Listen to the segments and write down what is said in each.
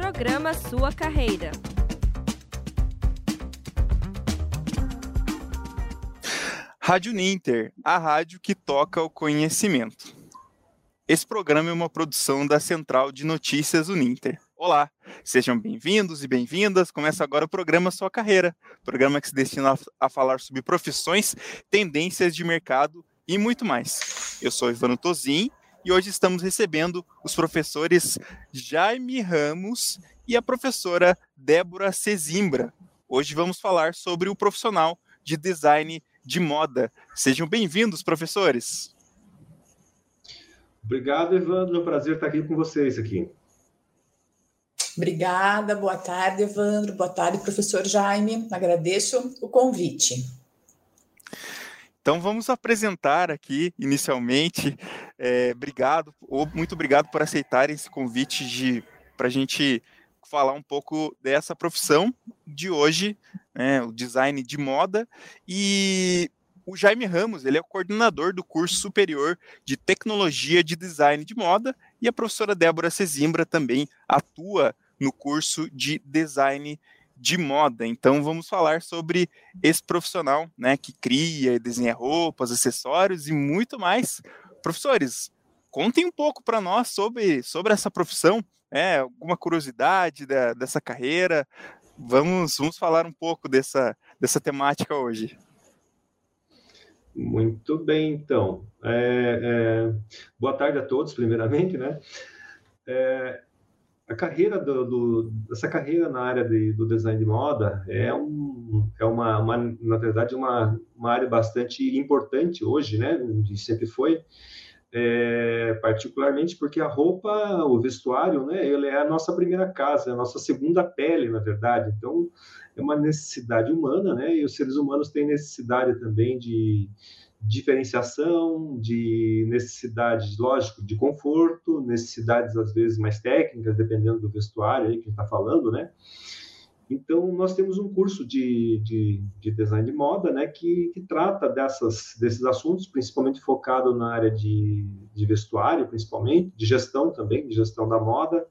Programa Sua Carreira. Rádio Ninter, a rádio que toca o conhecimento. Esse programa é uma produção da Central de Notícias Uninter. Olá, sejam bem-vindos e bem-vindas. Começa agora o programa Sua Carreira, programa que se destina a falar sobre profissões, tendências de mercado e muito mais. Eu sou Ivano Tozin e hoje estamos recebendo os professores Jaime Ramos e a professora Débora Cezimbra. Hoje vamos falar sobre o profissional de design de moda. Sejam bem-vindos, professores. Obrigado, Evandro. É um prazer estar aqui com vocês aqui. Obrigada, boa tarde, Evandro. Boa tarde, professor Jaime. Agradeço o convite. Então vamos apresentar aqui inicialmente. É, obrigado, ou muito obrigado por aceitarem esse convite para a gente falar um pouco dessa profissão de hoje, né, o design de moda. E o Jaime Ramos, ele é o coordenador do curso superior de tecnologia de design de moda, e a professora Débora Cezimbra também atua no curso de design de moda. Então vamos falar sobre esse profissional, né, que cria e desenha roupas, acessórios e muito mais. Professores, contem um pouco para nós sobre, sobre essa profissão, é, alguma curiosidade da, dessa carreira. Vamos, vamos falar um pouco dessa, dessa temática hoje. Muito bem, então. É, é, boa tarde a todos, primeiramente, né? É, a carreira do, do, essa carreira na área de, do design de moda é, um, é uma, uma, na verdade, uma, uma área bastante importante hoje, né? E sempre foi é, particularmente porque a roupa, o vestuário, né, ele é a nossa primeira casa, é a nossa segunda pele, na verdade. Então, é uma necessidade humana, né, e os seres humanos têm necessidade também de diferenciação, de necessidade, lógico, de conforto, necessidades às vezes mais técnicas, dependendo do vestuário aí que está falando, né? Então, nós temos um curso de, de, de design de moda, né, que, que, trata dessas, desses assuntos, principalmente focado na área de, de vestuário, principalmente, de gestão também, de gestão da moda,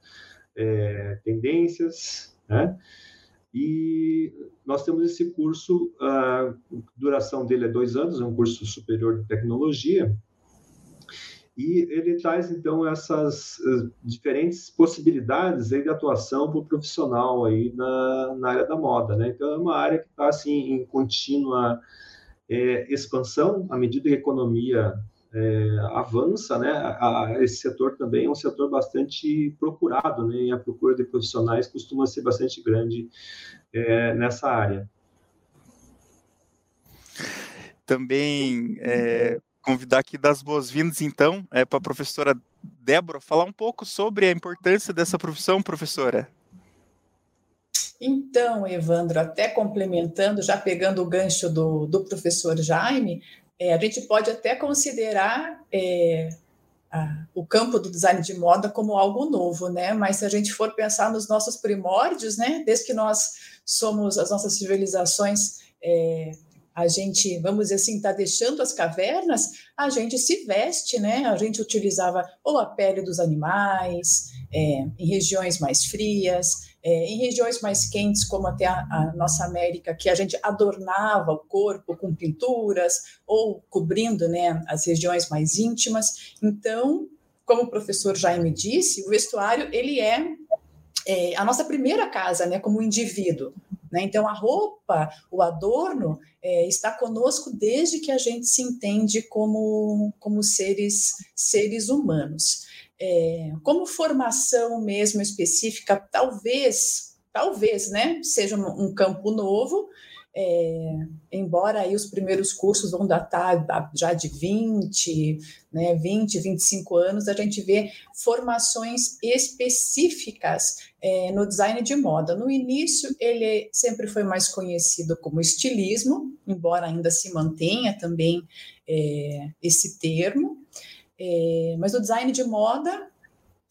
é, tendências, né? E nós temos esse curso, a duração dele é dois anos, é um curso superior de tecnologia, e ele traz então essas uh, diferentes possibilidades de atuação para o profissional aí na, na área da moda, né? Então é uma área que está assim em contínua é, expansão à medida que a economia é, avança, né? A, a, esse setor também é um setor bastante procurado, né? E a procura de profissionais costuma ser bastante grande é, nessa área. Também é, convidar aqui das boas-vindas, então, é, para a professora Débora falar um pouco sobre a importância dessa profissão, professora. Então, Evandro, até complementando, já pegando o gancho do, do professor Jaime, é, a gente pode até considerar é, a, o campo do design de moda como algo novo, né? Mas se a gente for pensar nos nossos primórdios, né? Desde que nós somos, as nossas civilizações é, a gente, vamos dizer assim, está deixando as cavernas, a gente se veste, né? A gente utilizava ou a pele dos animais, é, em regiões mais frias, é, em regiões mais quentes, como até a, a, nossa América, que a gente adornava o corpo com pinturas ou cobrindo né, as regiões mais íntimas. Então, como o professor Jaime disse, o vestuário ele é, é a nossa primeira casa, né, como indivíduo. Né? Então, a roupa, o adorno, é, está conosco desde que a gente se entende como, como seres, seres humanos. É, como formação mesmo específica, talvez, talvez, né, seja um, campo novo, é, embora aí os primeiros cursos vão datar já de 20, né, 20, 25 anos, a gente vê formações específicas é, no design de moda. No início, ele sempre foi mais conhecido como estilismo, embora ainda se mantenha também é, esse termo, é, mas o design de moda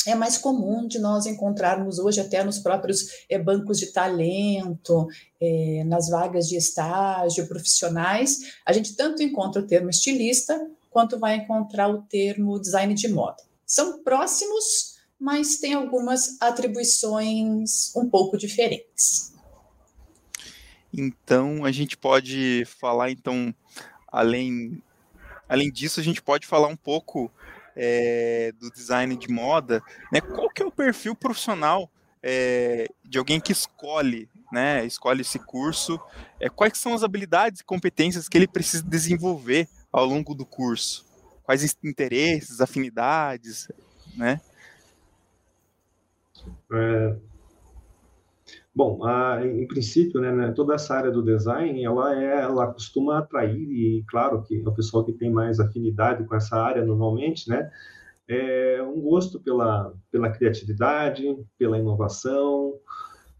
é mais comum de nós encontrarmos hoje até nos próprios é, bancos de talento, é, nas vagas de estágio profissionais, a gente tanto encontra o termo estilista quanto vai encontrar o termo design de moda. São próximos, mas tem algumas atribuições um pouco diferentes. Então, a gente pode falar, então, além, além disso, a gente pode falar um pouco é, do design de moda, né? Qual que é o perfil profissional é, de alguém que escolhe, né? Escolhe esse curso. É, quais são as habilidades e competências que ele precisa desenvolver ao longo do curso? Quais interesses, afinidades, né? É, bom, a, em princípio, né, né, toda essa área do design, ela é, ela costuma atrair e claro que é o pessoal que tem mais afinidade com essa área normalmente, né, é um gosto pela pela criatividade, pela inovação,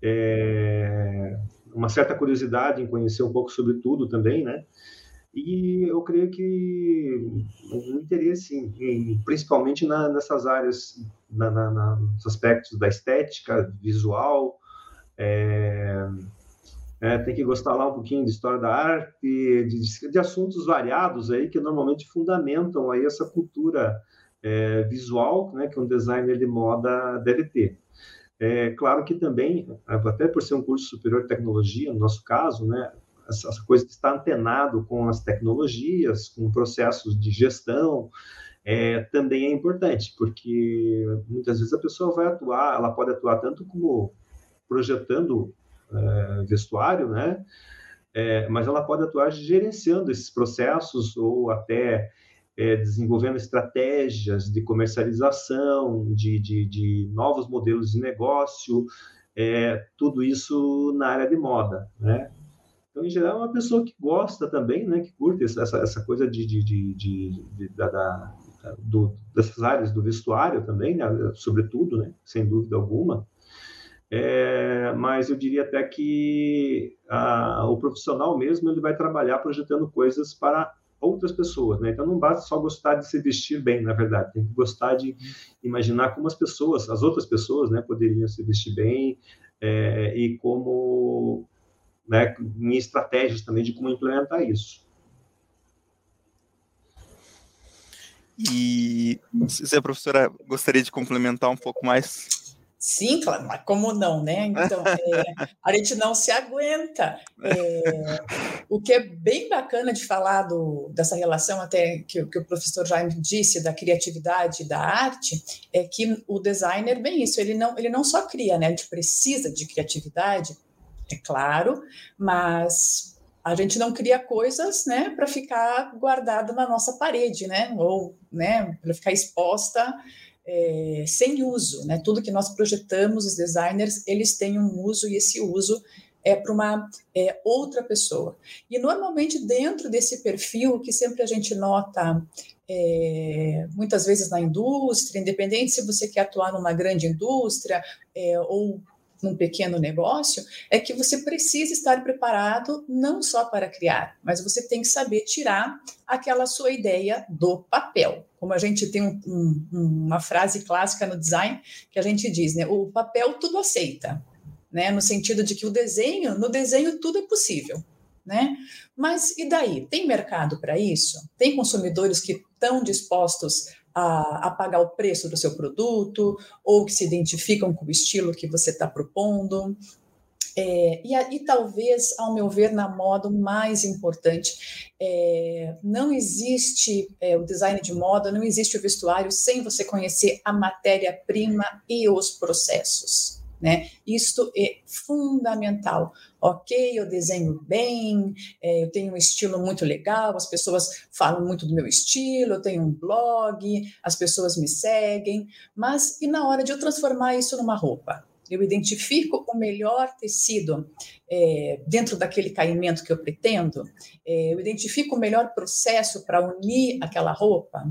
é, uma certa curiosidade em conhecer um pouco sobre tudo também, né? E eu creio que um interesse, em, principalmente na, nessas áreas, na, na, nos aspectos da estética, visual, é, é, tem que gostar lá um pouquinho de história da arte, de, de, assuntos variados aí que normalmente fundamentam aí essa cultura é, visual, né, que um designer de moda deve ter. É claro que também, até por ser um curso superior de tecnologia, no nosso caso, né, essa, coisa de estar antenado com as tecnologias, com processos de gestão, é, também é importante, porque muitas vezes a pessoa vai atuar, ela pode atuar tanto como projetando é, vestuário, né? É, mas ela pode atuar gerenciando esses processos ou até é, desenvolvendo estratégias de comercialização, de, de, de novos modelos de negócio, é, tudo isso na área de moda, né? Então, em geral, é uma pessoa que gosta também, né, que curte essa, essa coisa de, de, da, da, do, dessas áreas do vestuário também, né, sobretudo, né, sem dúvida alguma. É, mas eu diria até que a, o profissional mesmo ele vai trabalhar projetando coisas para outras pessoas, né? Então não basta só gostar de se vestir bem, na verdade, tem que gostar de imaginar como as pessoas, as outras pessoas, né, poderiam se vestir bem é, e como né, em estratégias também de como implementar isso. E se a professora gostaria de complementar um pouco mais? Sim, claro, mas como não, né? Então, é, a gente não se aguenta. É, o que é bem bacana de falar do, dessa relação, até que, que o professor Jaime disse, da criatividade e da arte, é que o designer, bem isso, ele não, ele não só cria, né? A gente precisa de criatividade, é claro, mas a gente não cria coisas, né, para ficar guardada na nossa parede, né, ou, né, para ficar exposta é, sem uso, né? Tudo que nós projetamos, os designers, eles têm um uso e esse uso é para uma é, outra pessoa. E normalmente dentro desse perfil que sempre a gente nota é, muitas vezes na indústria, independente se você quer atuar numa grande indústria é, ou num pequeno negócio, é que você precisa estar preparado não só para criar, mas você tem que saber tirar aquela sua ideia do papel. Como a gente tem um, um, uma frase clássica no design que a gente diz, né? O papel tudo aceita, né? No sentido de que o desenho, no desenho tudo é possível. Né? Mas e daí? Tem mercado para isso? Tem consumidores que estão dispostos a, a, pagar o preço do seu produto, ou que se identificam com o estilo que você está propondo. É, e, e, talvez, ao meu ver, na moda, o mais importante, é, não existe é, o design de moda, não existe o vestuário sem você conhecer a matéria-prima e os processos. Né? Isto é fundamental. Ok, eu desenho bem, é, eu tenho um estilo muito legal, as pessoas falam muito do meu estilo, eu tenho um blog, as pessoas me seguem, mas e na hora de eu transformar isso numa roupa? Eu identifico o melhor tecido é, dentro daquele caimento que eu pretendo, é, eu identifico o melhor processo para unir aquela roupa.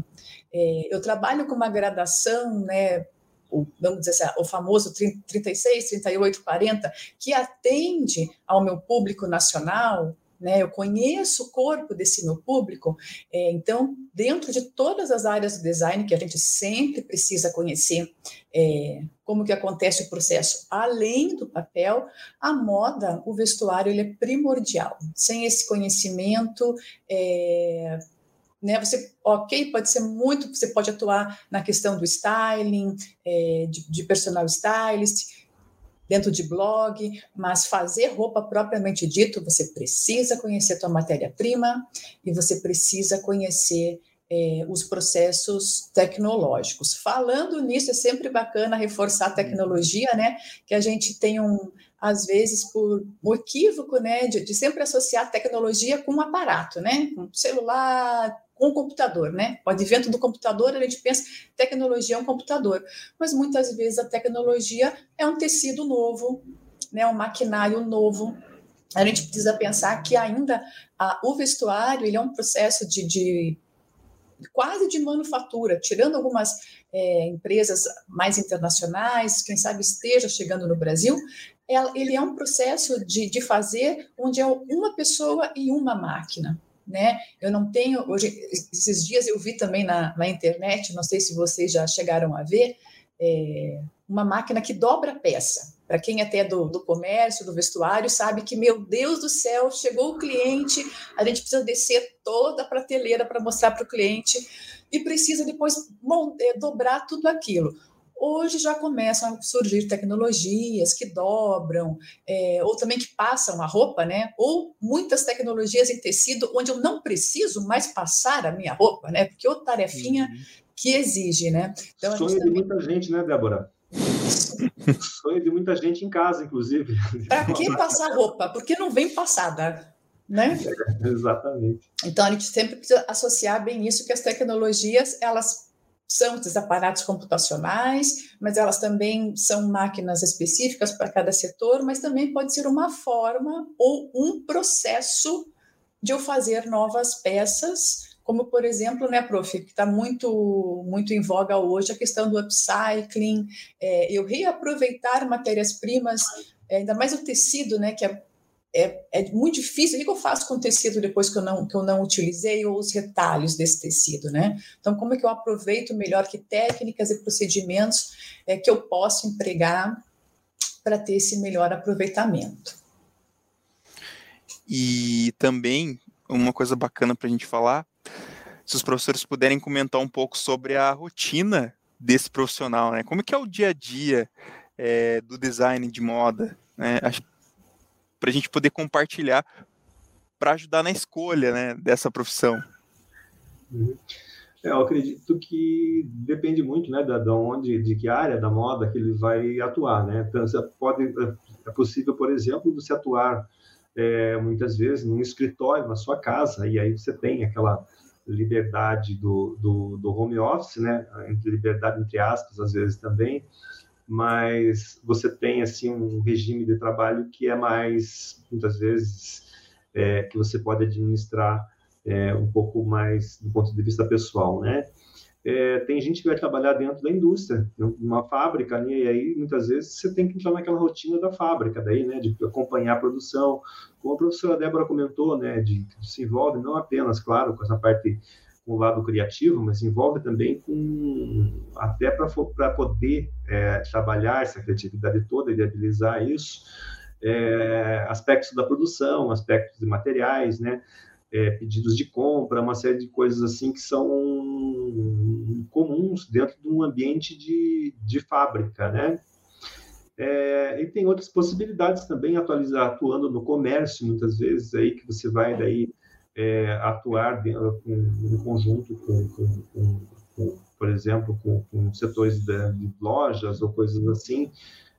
É, eu trabalho com uma gradação né, o, vamos dizer assim, o famoso 36, 38, 40, que atende ao meu público nacional, né? Eu conheço o corpo desse meu público, é, então dentro de todas as áreas do design que a gente sempre precisa conhecer, é, como que acontece o processo além do papel, a moda, o vestuário ele é primordial. Sem esse conhecimento, é, né? Você, ok, pode ser muito, você pode atuar na questão do styling, é, de, de personal stylist, dentro de blog, mas fazer roupa propriamente dito, você precisa conhecer a tua matéria-prima e você precisa conhecer é, os processos tecnológicos. Falando nisso, é sempre bacana reforçar a tecnologia, né? Que a gente tem um, às vezes, por um equívoco, né? De, de sempre associar tecnologia com um aparato, né? Um celular, com o computador, né? O advento do computador, a gente pensa tecnologia é um computador, mas muitas vezes a tecnologia é um tecido novo, né? Um maquinário novo. A gente precisa pensar que ainda a, o vestuário ele é um processo de, de quase de manufatura, tirando algumas é, empresas mais internacionais, quem sabe esteja chegando no Brasil, ele é um processo de, de fazer onde é uma pessoa e uma máquina né? Eu não tenho hoje esses dias eu vi também na, na internet, não sei se vocês já chegaram a ver, é, uma máquina que dobra peça. Para quem até é do, do comércio, do vestuário, sabe que, meu Deus do céu, chegou o cliente, a gente precisa descer toda a prateleira para mostrar para o cliente e precisa depois é, dobrar tudo aquilo. Hoje já começam a surgir tecnologias que dobram, é, ou também que passam a roupa, né? Ou muitas tecnologias em tecido, onde eu não preciso mais passar a minha roupa, né? Porque outra tarefinha uhum. que exige, né? Então, Sonho também... de muita gente, né, Débora? Sonho de muita gente em casa, inclusive. Para que passar roupa? Porque não vem passada. Né? É, exatamente. Então a gente sempre precisa associar bem isso que as tecnologias elas são esses aparatos computacionais, mas elas também são máquinas específicas para cada setor, mas também pode ser uma forma ou um processo de eu fazer novas peças, como por exemplo, né, prof, que está muito muito em voga hoje a questão do upcycling, é, eu reaproveitar matérias-primas, é, ainda mais o tecido, né, que é é, é muito difícil. O que eu faço com o tecido depois que eu não, que eu não utilizei ou os retalhos desse tecido, né? Então, como é que eu aproveito melhor que técnicas e procedimentos é, que eu posso empregar para ter esse melhor aproveitamento? E também uma coisa bacana para a gente falar, se os professores puderem comentar um pouco sobre a rotina desse profissional, né? Como é que é o dia a dia é, do design de moda? Né? Acho para a gente poder compartilhar para ajudar na escolha né, dessa profissão. Uhum. É, eu acredito que depende muito, né, da, da onde, de que área da moda que ele vai atuar, né? Então, pode, é possível, por exemplo, você atuar é, muitas vezes num escritório na sua casa e aí você tem aquela liberdade do, do, do home office, né? Liberdade entre aspas, às vezes também, mas você tem assim um regime de trabalho que é mais muitas vezes é, que você pode administrar é, um pouco mais do ponto de vista pessoal, né? É, tem gente que vai trabalhar dentro da indústria, numa fábrica, né? e aí muitas vezes você tem que entrar naquela rotina da fábrica, daí, né, de acompanhar a produção, como a professora Débora comentou, né, de, de se envolve não apenas, claro, com essa parte com o lado criativo, mas envolve também com até para poder é, trabalhar essa criatividade toda e viabilizar isso, é, aspectos da produção, aspectos de materiais, né, é, pedidos de compra, uma série de coisas assim que são comuns dentro de um ambiente de, de fábrica, né? É, e tem outras possibilidades também, atualizar, atuando no comércio, muitas vezes, aí que você vai daí é, atuar dentro, com, em conjunto com, com, com, por exemplo, com, setores de, de, lojas ou coisas assim,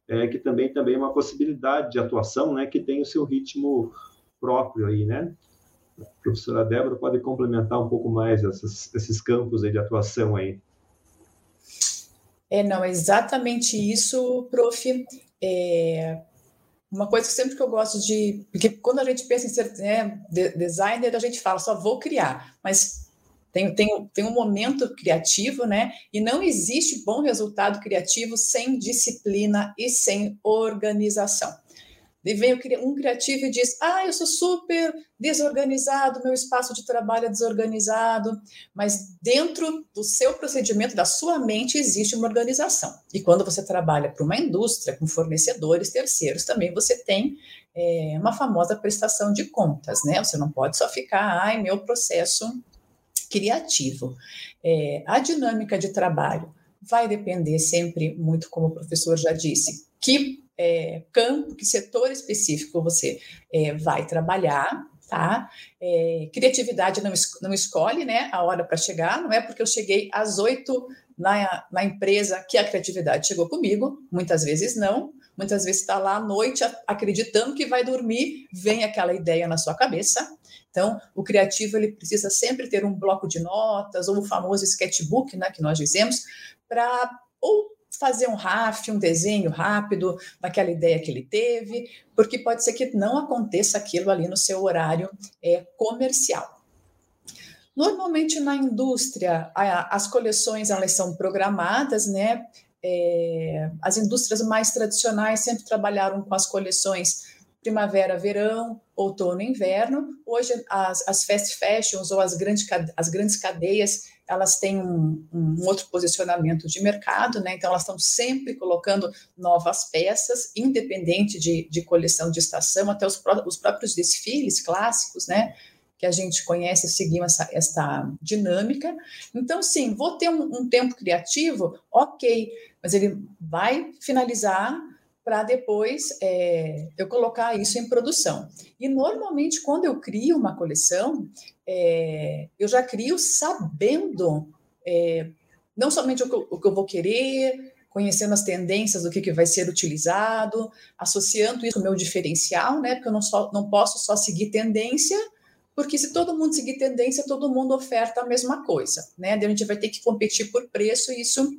é, que também, também é uma possibilidade de atuação, né, que tem o seu ritmo próprio aí, né? A professora Débora pode complementar um pouco mais essas, esses campos aí de atuação aí. É, não, exatamente isso, prof. É, uma coisa que sempre que eu gosto de. Porque quando a gente pensa em ser né, designer, a gente fala só vou criar, mas tem, tem, tem um momento criativo, né? E não existe bom resultado criativo sem disciplina e sem organização. E vem um criativo e diz: Ah, eu sou super desorganizado, meu espaço de trabalho é desorganizado. Mas dentro do seu procedimento, da sua mente, existe uma organização. E quando você trabalha para uma indústria, com fornecedores, terceiros, também você tem é, uma famosa prestação de contas, né? Você não pode só ficar, ai, meu processo criativo. É, a dinâmica de trabalho vai depender sempre muito, como o professor já disse, que é, campo, que setor específico você é, vai trabalhar, tá? É, criatividade não, não escolhe, né, a hora para chegar, não é porque eu cheguei às oito na, na empresa que a criatividade chegou comigo, muitas vezes não, muitas vezes está lá à noite acreditando que vai dormir, vem aquela ideia na sua cabeça. Então, o criativo ele precisa sempre ter um bloco de notas ou o famoso sketchbook, né, que nós dizemos, para ou fazer um RAF, um desenho rápido daquela ideia que ele teve, porque pode ser que não aconteça aquilo ali no seu horário é, comercial. Normalmente na indústria as coleções elas são programadas, né? É, as indústrias mais tradicionais sempre trabalharam com as coleções primavera, verão, outono, inverno. Hoje as, as fast fashions ou as grandes, as grandes cadeias elas têm um, um, outro posicionamento de mercado, né? Então elas estão sempre colocando novas peças, independente de, de coleção de estação, até os, pró os próprios desfiles clássicos, né? que a gente conhece, seguimos essa, essa dinâmica. Então, sim, vou ter um, um tempo criativo, ok, mas ele vai finalizar para depois é, eu colocar isso em produção. E normalmente, quando eu crio uma coleção, é, eu já crio sabendo é, não somente o que, eu, o que, eu, vou querer, conhecendo as tendências do que, que vai ser utilizado, associando isso ao meu diferencial, né? Porque eu não, só, não posso só seguir tendência, porque se todo mundo seguir tendência, todo mundo oferta a mesma coisa, né? Daí a gente vai ter que competir por preço e isso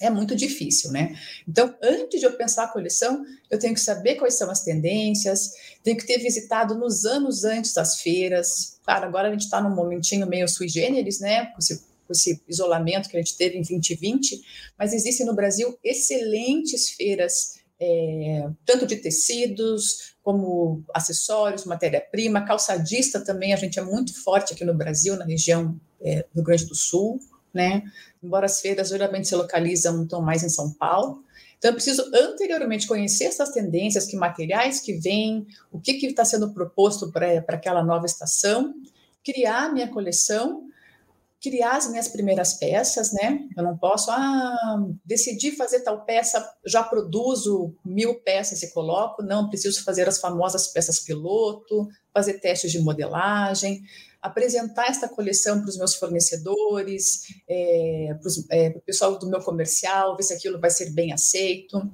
é muito difícil, né? Então, antes de eu pensar a coleção, eu tenho que saber quais são as tendências, tenho que ter visitado nos anos antes das feiras. Claro, agora a gente está num momentinho meio sui generis, né? Com esse, com esse, isolamento que a gente teve em 2020, mas existem no Brasil excelentes feiras, é, tanto de tecidos, como acessórios, matéria-prima, calçadista também, a gente é muito forte aqui no Brasil, na região é, do Rio Grande do Sul, né? embora as feiras geralmente se localizam então mais em São Paulo. Então, eu preciso anteriormente conhecer essas tendências, que materiais que vêm, o que está sendo proposto para aquela nova estação, criar minha coleção, criar as minhas primeiras peças, né? Eu não posso, ah, decidir fazer tal peça, já produzo mil peças e coloco, não, preciso fazer as famosas peças piloto, fazer testes de modelagem, apresentar esta coleção para os meus fornecedores, é, para, é, o pessoal do meu comercial, ver se aquilo vai ser bem aceito.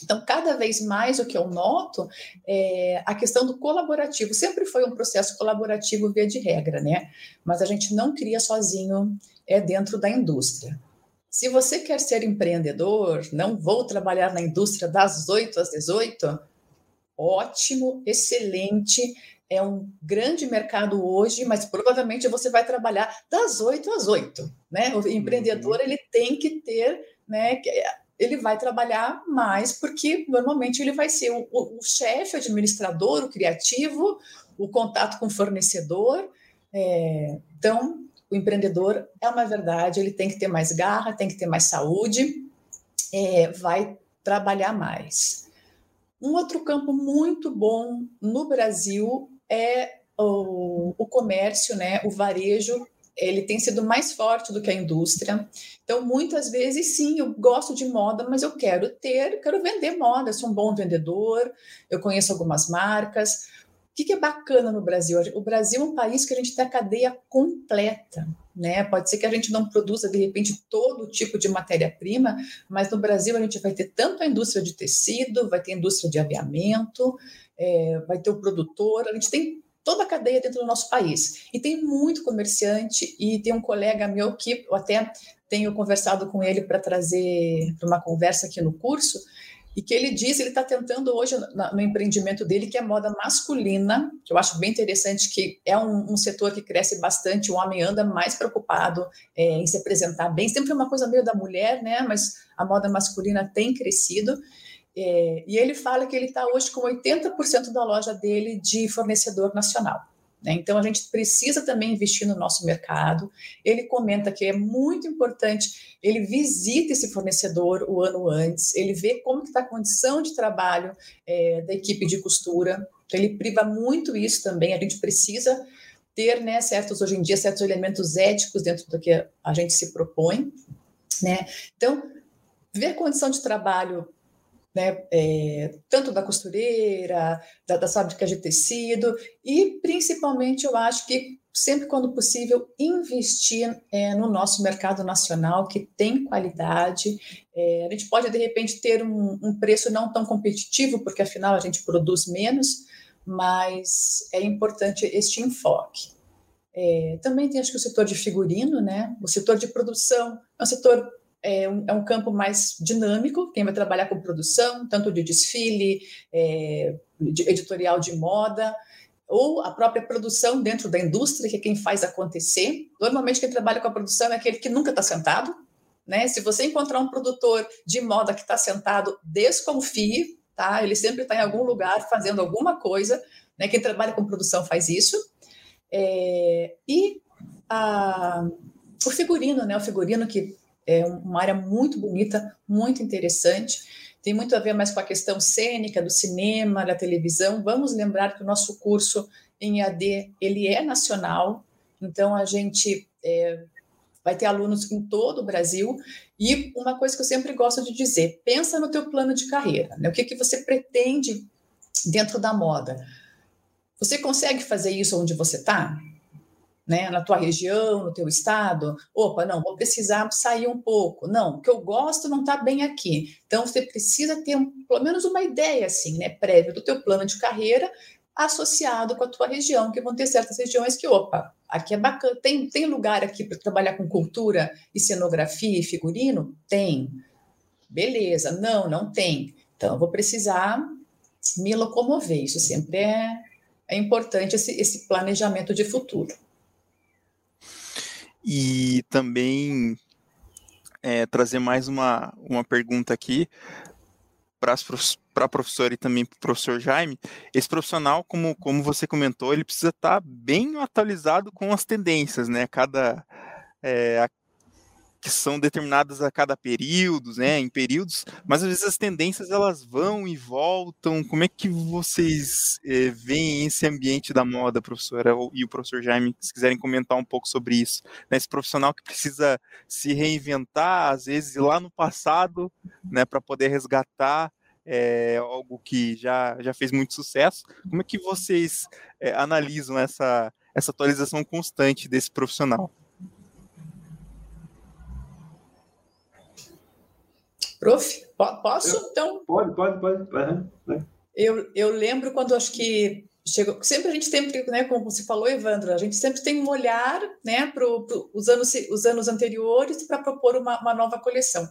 Então, cada vez mais o que eu noto é a questão do colaborativo. Sempre foi um processo colaborativo via de regra, né? Mas a gente não cria sozinho é dentro da indústria. Se você quer ser empreendedor, não vou trabalhar na indústria das 8 às 18, ótimo, excelente é um grande mercado hoje, mas provavelmente você vai trabalhar das 8 às 8, né? O empreendedor, uhum. ele tem que ter, né, ele vai trabalhar mais porque normalmente ele vai ser o, o, o chefe, o administrador, o criativo, o contato com o fornecedor. É, então, o empreendedor é uma verdade, ele tem que ter mais garra, tem que ter mais saúde, é, vai trabalhar mais. Um outro campo muito bom no Brasil é o, o comércio, né, o varejo, ele tem sido mais forte do que a indústria. Então, muitas vezes, sim, eu gosto de moda, mas eu quero ter, quero vender moda, eu sou um bom vendedor, eu conheço algumas marcas. O que, que é bacana no Brasil? O Brasil é um país que a gente tem a cadeia completa. Né? Pode ser que a gente não produza, de repente, todo tipo de matéria-prima, mas no Brasil a gente vai ter tanto a indústria de tecido, vai ter a indústria de aviamento, é, vai ter o produtor, a gente tem toda a cadeia dentro do nosso país. E tem muito comerciante, e tem um colega meu que eu até tenho conversado com ele para trazer para uma conversa aqui no curso, e que ele diz, ele está tentando hoje no, empreendimento dele, que é moda masculina, que eu acho bem interessante, que é um, um setor que cresce bastante, o homem anda mais preocupado é, em se apresentar bem, sempre foi uma coisa meio da mulher, né, mas a moda masculina tem crescido, é, e ele fala que ele está hoje com 80% da loja dele de fornecedor nacional. Né? Então, a gente precisa também investir no nosso mercado. Ele comenta que é muito importante, ele visita esse fornecedor o ano antes, ele vê como está a condição de trabalho é, da equipe de costura. Então, ele priva muito isso também. A gente precisa ter, né, certos, hoje em dia, certos elementos éticos dentro do que a gente se propõe, né? Então, ver condição de trabalho né, é, tanto da costureira, da, das fábricas de tecido, e principalmente eu acho que sempre quando possível investir é, no nosso mercado nacional que tem qualidade. É, a gente pode de repente ter um, um, preço não tão competitivo, porque afinal a gente produz menos, mas é importante este enfoque. É, também tem acho que o setor de figurino, né? O setor de produção é um setor é um, é um, campo mais dinâmico, quem vai trabalhar com produção, tanto de desfile, é, de editorial de moda, ou a própria produção dentro da indústria, que é quem faz acontecer. Normalmente, quem trabalha com a produção é aquele que nunca está sentado. Né? Se você encontrar um produtor de moda que está sentado, desconfie, tá? ele sempre está em algum lugar fazendo alguma coisa. Né? Quem trabalha com produção faz isso. É, e a, o figurino, né? o figurino que é uma área muito bonita, muito interessante. Tem muito a ver mais com a questão cênica do cinema, da televisão. Vamos lembrar que o nosso curso em AD ele é nacional, então a gente é, vai ter alunos em todo o Brasil. E uma coisa que eu sempre gosto de dizer: pensa no teu plano de carreira, né? O que, que você pretende dentro da moda? Você consegue fazer isso onde você está? Né, na tua região, no teu estado, opa, não, vou precisar sair um pouco. Não, o que eu gosto não está bem aqui. Então, você precisa ter um, pelo menos uma ideia, assim, né, prévia do teu plano de carreira associado com a tua região, que vão ter certas regiões que, opa, aqui é bacana, tem, tem lugar aqui para trabalhar com cultura e cenografia e figurino? Tem. Beleza, não, não tem. Então, eu vou precisar me locomover. Isso sempre é, é importante, esse, esse planejamento de futuro e também é, trazer mais uma, uma pergunta aqui para a professora e também para o professor Jaime. Esse profissional, como, como você comentou, ele precisa estar tá bem atualizado com as tendências, né? Cada, é, que são determinadas a cada período, né, em períodos, mas às vezes as tendências elas vão e voltam. Como é que vocês eh, veem esse ambiente da moda, professora, e o professor Jaime, se quiserem comentar um pouco sobre isso? Né, esse profissional que precisa se reinventar, às vezes, lá no passado, né, para poder resgatar é, algo que já, já fez muito sucesso. Como é que vocês é, analisam essa, essa atualização constante desse profissional? Prof, posso? Eu, então. Pode, pode, pode. Uhum. Eu, eu lembro quando acho que chegou. Sempre a gente tem, né, como você falou, Evandro, a gente sempre tem um olhar né, para os anos, os anos anteriores para propor uma, uma nova coleção.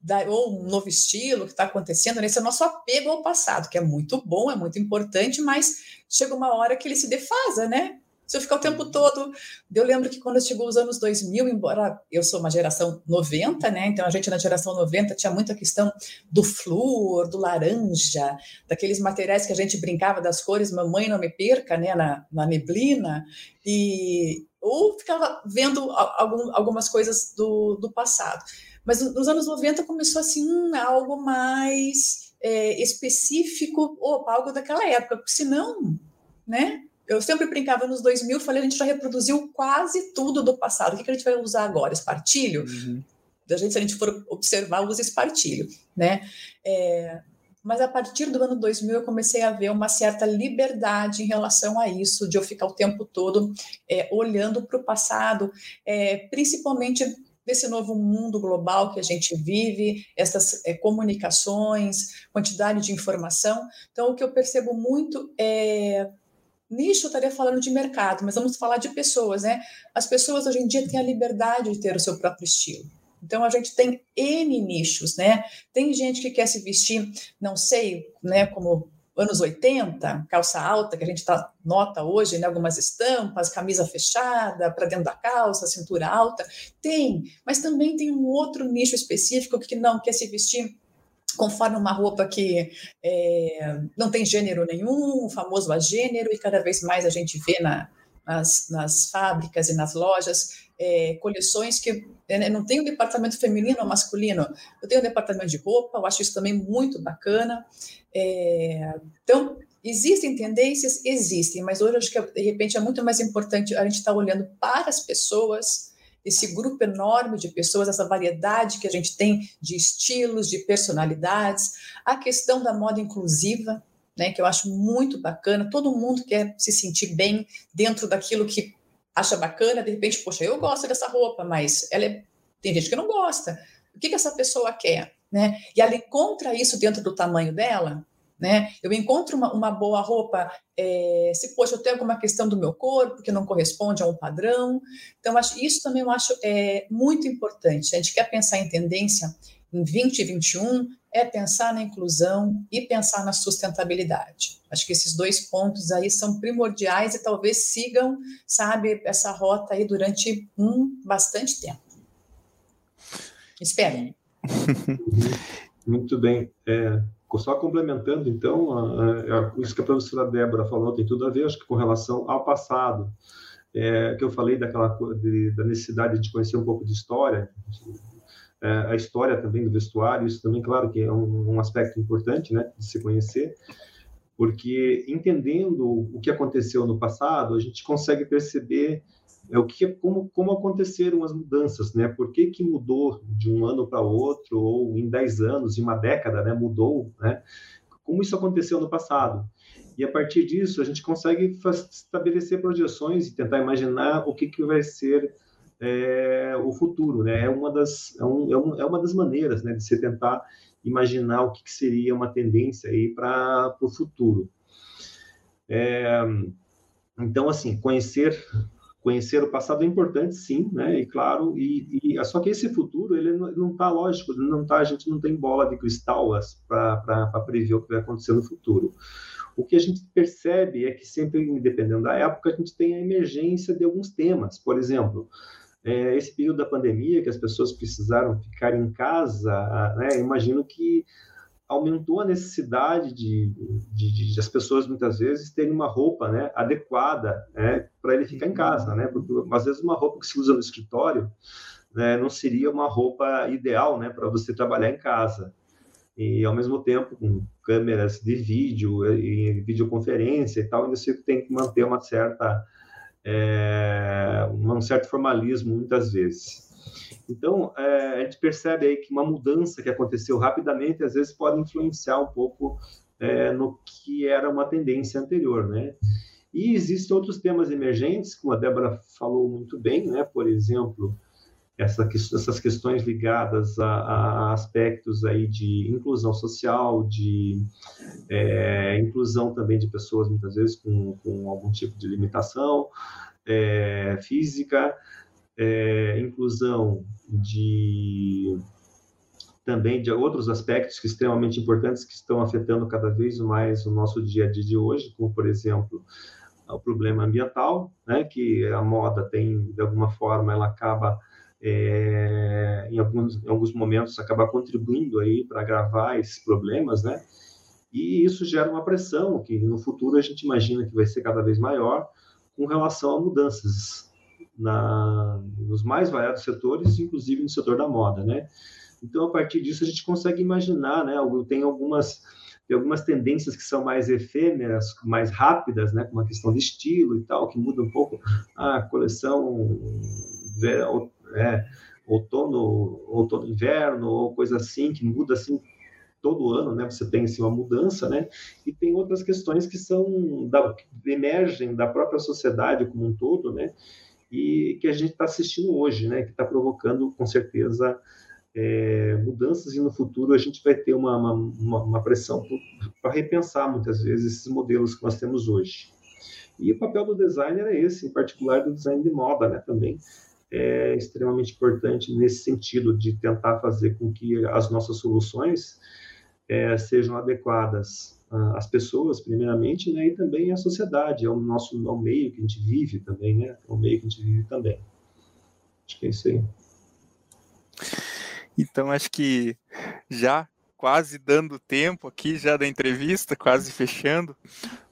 Da, ou um novo estilo que está acontecendo, né? esse é o nosso apego ao passado, que é muito bom, é muito importante, mas chega uma hora que ele se defasa, né? Se eu ficar o tempo todo. Eu lembro que quando chegou os anos 2000, embora eu sou uma geração 90, né? Então a gente na geração 90 tinha muita questão do flúor, do laranja, daqueles materiais que a gente brincava das cores, mamãe não me perca, né? Na, na neblina. E ou ficava vendo algum, algumas coisas do, do passado. Mas nos anos 90 começou assim, hum, algo mais é, específico, opa, algo daquela época, porque senão, né? Eu sempre brincava nos 2000, falei, a gente já reproduziu quase tudo do passado. O que, que a gente vai usar agora? Espartilho? Uhum. A gente, se a gente for observar, usa espartilho, né? É, mas a partir do ano 2000 eu comecei a ver uma certa liberdade em relação a isso, de eu ficar o tempo todo é, olhando para o passado, é, principalmente desse novo mundo global que a gente vive, essas é, comunicações, quantidade de informação. Então, o que eu percebo muito é nicho eu estaria falando de mercado, mas vamos falar de pessoas, né? As pessoas hoje em dia têm a liberdade de ter o seu próprio estilo. Então a gente tem N nichos, né? Tem gente que quer se vestir, não sei, né, como anos 80, calça alta, que a gente tá, nota hoje, né, algumas estampas, camisa fechada, para dentro da calça, cintura alta. Tem, mas também tem um outro nicho específico que não quer se vestir conforme uma roupa que é, não tem gênero nenhum, o famoso agênero, e cada vez mais a gente vê na, nas, nas fábricas e nas lojas é, coleções que é, não tem um departamento feminino ou masculino, eu tenho um departamento de roupa, eu acho isso também muito bacana. É, então, existem tendências? Existem, mas hoje acho que de repente é muito mais importante a gente estar tá olhando para as pessoas, esse grupo enorme de pessoas, essa variedade que a gente tem de estilos, de personalidades, a questão da moda inclusiva, né, que eu acho muito bacana. Todo mundo quer se sentir bem dentro daquilo que acha bacana. De repente, poxa, eu gosto dessa roupa, mas ela é... tem gente que não gosta. O que, que essa pessoa quer? Né? E ela encontra isso dentro do tamanho dela. Né? Eu encontro uma, uma boa roupa é, se, poxa, eu tenho alguma questão do meu corpo que não corresponde a um padrão. Então, acho, isso também eu acho é, muito importante. A gente quer pensar em tendência em 2021, é pensar na inclusão e pensar na sustentabilidade. Acho que esses dois pontos aí são primordiais e talvez sigam, sabe, essa rota aí durante um bastante tempo. Espero. Muito bem. É, só complementando, então, a, a, isso que a professora Débora falou tem tudo a ver, acho que com relação ao passado, é, que eu falei daquela de, da necessidade de conhecer um pouco de história, é, a história também do vestuário, isso também, claro, que é um, um aspecto importante, né, de se conhecer, porque entendendo o que aconteceu no passado, a gente consegue perceber é o que como como aconteceram as mudanças, né? Por que, que mudou de um ano para outro ou em dez anos, em uma década, né? Mudou, né? Como isso aconteceu no passado? E a partir disso a gente consegue estabelecer projeções e tentar imaginar o que que vai ser é, o futuro, né? É uma das é, um, é, um, é, uma das maneiras, né, de se tentar imaginar o que, que seria uma tendência aí para o futuro. É, então, assim, conhecer conhecer o passado é importante, sim, né? E claro, e, e só que esse futuro ele não está lógico, não tá, a gente não tem bola de cristal para prever o que vai acontecer no futuro. O que a gente percebe é que sempre, dependendo da época, a gente tem a emergência de alguns temas. Por exemplo, é, esse período da pandemia, que as pessoas precisaram ficar em casa, né, imagino que aumentou a necessidade de, de, de, as pessoas muitas vezes terem uma roupa né, adequada né, para ele ficar em casa, né? Porque às vezes uma roupa que se usa no escritório né, não seria uma roupa ideal né, para você trabalhar em casa. E ao mesmo tempo, com câmeras de vídeo e videoconferência e tal, você tem que manter uma certa é, um certo formalismo muitas vezes. Então, é, a gente percebe aí que uma mudança que aconteceu rapidamente, às vezes pode influenciar um pouco é, no que era uma tendência anterior, né? E existem outros temas emergentes, como a Débora falou muito bem, né? Por exemplo, essa, essas questões ligadas a, a, aspectos aí de inclusão social, de é, inclusão também de pessoas muitas vezes com, com algum tipo de limitação é, física, é, inclusão de também de outros aspectos que extremamente importantes que estão afetando cada vez mais o nosso dia a dia de hoje, como por exemplo o problema ambiental, né, que a moda tem de alguma forma ela acaba é, em, alguns, em alguns momentos acaba contribuindo aí para agravar esses problemas, né? E isso gera uma pressão que no futuro a gente imagina que vai ser cada vez maior com relação a mudanças na, nos mais variados setores, inclusive no setor da moda, né? Então, a partir disso, a gente consegue imaginar, né? Tem algumas, tem algumas tendências que são mais efêmeras, mais rápidas, né? Com uma questão de estilo e tal, que muda um pouco a coleção é, outono, outono, inverno, ou coisa assim, que muda assim todo ano, né? Você tem assim, uma mudança, né? E tem outras questões que são da, emergem da própria sociedade como um todo, né? E que a gente está assistindo hoje, né? Que está provocando com certeza é, mudanças e no futuro a gente vai ter uma, uma, uma pressão para repensar muitas vezes esses modelos que nós temos hoje. E o papel do designer é esse, em particular do design de moda, né? Também é extremamente importante nesse sentido de tentar fazer com que as nossas soluções é, sejam adequadas às pessoas, primeiramente, né, e também à sociedade, ao nosso ao meio que a gente vive também, né, ao meio que a gente vive também. Acho que é isso aí. Então, acho que já quase dando tempo aqui já da entrevista, quase fechando.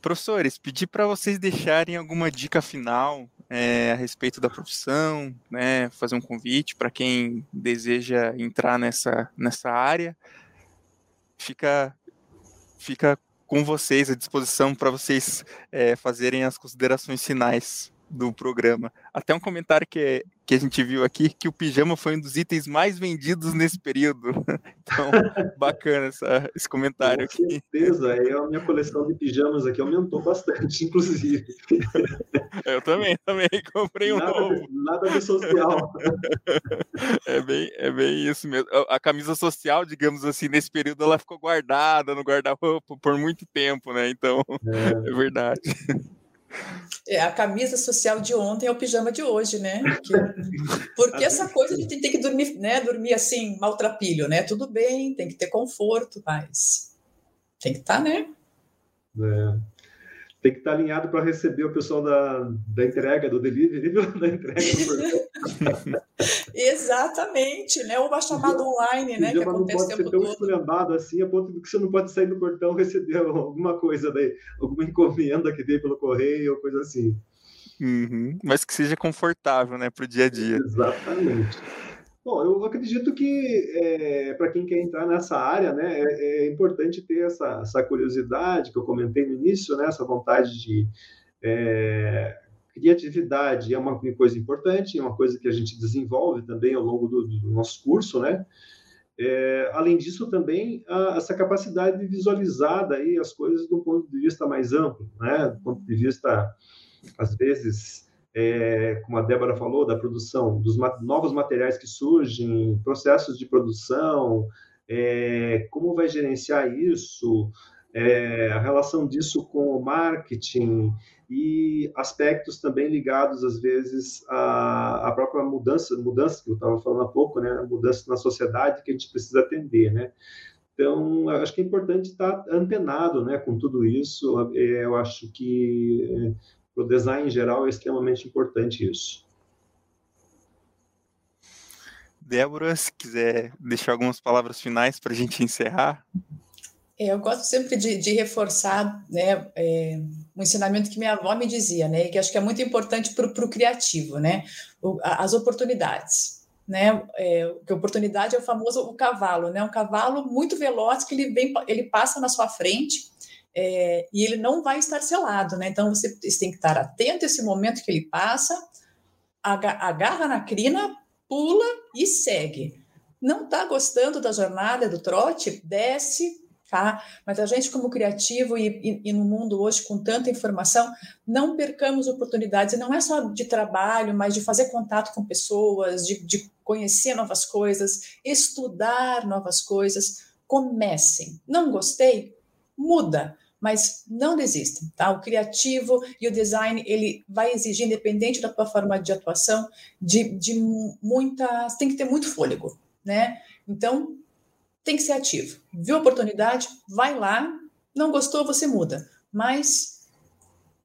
Professores, pedi para vocês deixarem alguma dica final é, a respeito da profissão, né, fazer um convite para quem deseja entrar nessa, nessa área. Fica, fica com vocês, à disposição para vocês é, fazerem as considerações finais do programa. Até um comentário que, que a gente viu aqui, que o pijama foi um dos itens mais vendidos nesse período. Então, bacana essa, esse comentário Com aqui. Com certeza, é, a minha coleção de pijamas aqui aumentou bastante, inclusive. Eu também, também, comprei um nada, novo. Nada de social. É bem, é bem isso mesmo. A, a camisa social, digamos assim, nesse período ela ficou guardada no guarda-roupa por muito tempo, né? Então, é, é verdade. É, a camisa social de ontem é o pijama de hoje, né? Que, porque essa coisa de ter que dormir, né? Dormir assim, maltrapilho, né? Tudo bem, tem que ter conforto, mas tem que estar, tá, né? É tem que estar alinhado para receber o pessoal da, da entrega, do delivery, da entrega do Exatamente, né? Uma chamada online, né? Que acontece não pode ser tão esculhambado assim, a ponto de que você não pode sair do portão receber alguma coisa daí, alguma encomenda que veio pelo correio, ou coisa assim. Uhum. Mas que seja confortável, né, para o dia a dia. Exatamente. Bom, eu acredito que é, para quem quer entrar nessa área, né, é, é, importante ter essa, essa curiosidade que eu comentei no início, né, essa vontade de é, criatividade é uma coisa importante, é uma coisa que a gente desenvolve também ao longo do, do nosso curso, né? É, além disso, também a, essa capacidade de visualizar daí as coisas um ponto de vista mais amplo, né? Do ponto de vista, às vezes, é, como a Débora falou, da produção, dos novos materiais que surgem, processos de produção, é, como vai gerenciar isso, é, a relação disso com o marketing e aspectos também ligados, às vezes, à, à própria mudança, mudança que eu estava falando há pouco, né, mudança na sociedade que a gente precisa atender, né? Então, acho que é importante estar antenado né, com tudo isso. É, eu acho que para o design em geral é extremamente importante isso. Débora, se quiser deixar algumas palavras finais para a gente encerrar. É, eu gosto sempre de, de reforçar né, é, um ensinamento que minha avó me dizia, né, que acho que é muito importante para o criativo, né, o, as oportunidades. Né, é, que oportunidade é o famoso o cavalo, né, um cavalo muito veloz que ele, vem, ele passa na sua frente é, e ele não vai estar selado, né? Então você, tem que estar atento a esse momento que ele passa, agarra na crina, pula e segue. Não está gostando da jornada, do trote? Desce, tá? Mas a gente, como criativo e, e, e, no mundo hoje com tanta informação, não percamos oportunidades. E não é só de trabalho, mas de fazer contato com pessoas, de, de conhecer novas coisas, estudar novas coisas. Comecem. Não gostei? Muda mas não desistem, tá? O criativo e o design, ele vai exigir, independente da tua forma de atuação, de, de muita... tem que ter muito fôlego, né? Então, tem que ser ativo. Viu a oportunidade? Vai lá. Não gostou, você muda. Mas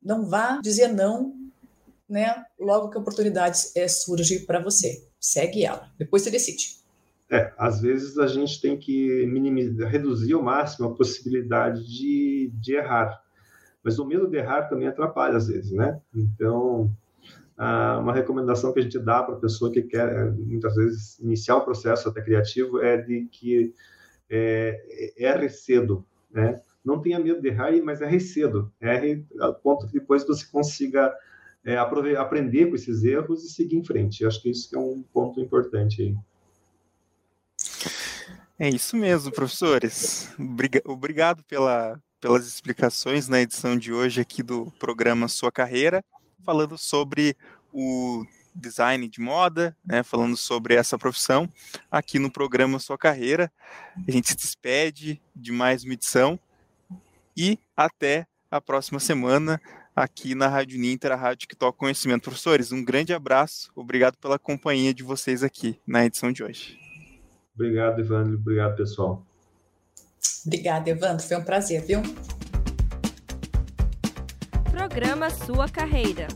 não vá dizer não, né? Logo que a oportunidade é, surge para você. Segue ela. Depois você decide. É, às vezes a gente tem que minimizar, reduzir ao máximo a possibilidade de, de errar. Mas o medo de errar também atrapalha às vezes, né? Então, uma recomendação que a gente dá para a pessoa que quer, muitas vezes, iniciar o processo até criativo é de que é, erre cedo, né? Não tenha medo de errar, mas erre cedo. Erre ao ponto que depois você consiga é, aprender com esses erros e seguir em frente. Eu acho que isso é um ponto importante aí. É isso mesmo, professores. Obrigado pela, pelas explicações na edição de hoje aqui do programa Sua Carreira, falando sobre o design de moda, né, falando sobre essa profissão aqui no programa Sua Carreira. A gente se despede de mais uma edição e até a próxima semana aqui na Rádio Ninter, a rádio que toca conhecimento. Professores, um grande abraço, obrigado pela companhia de vocês aqui na edição de hoje. Obrigado, Evandro. Obrigado, pessoal. Obrigada, Evandro. Foi um prazer, viu? Programa Sua Carreira.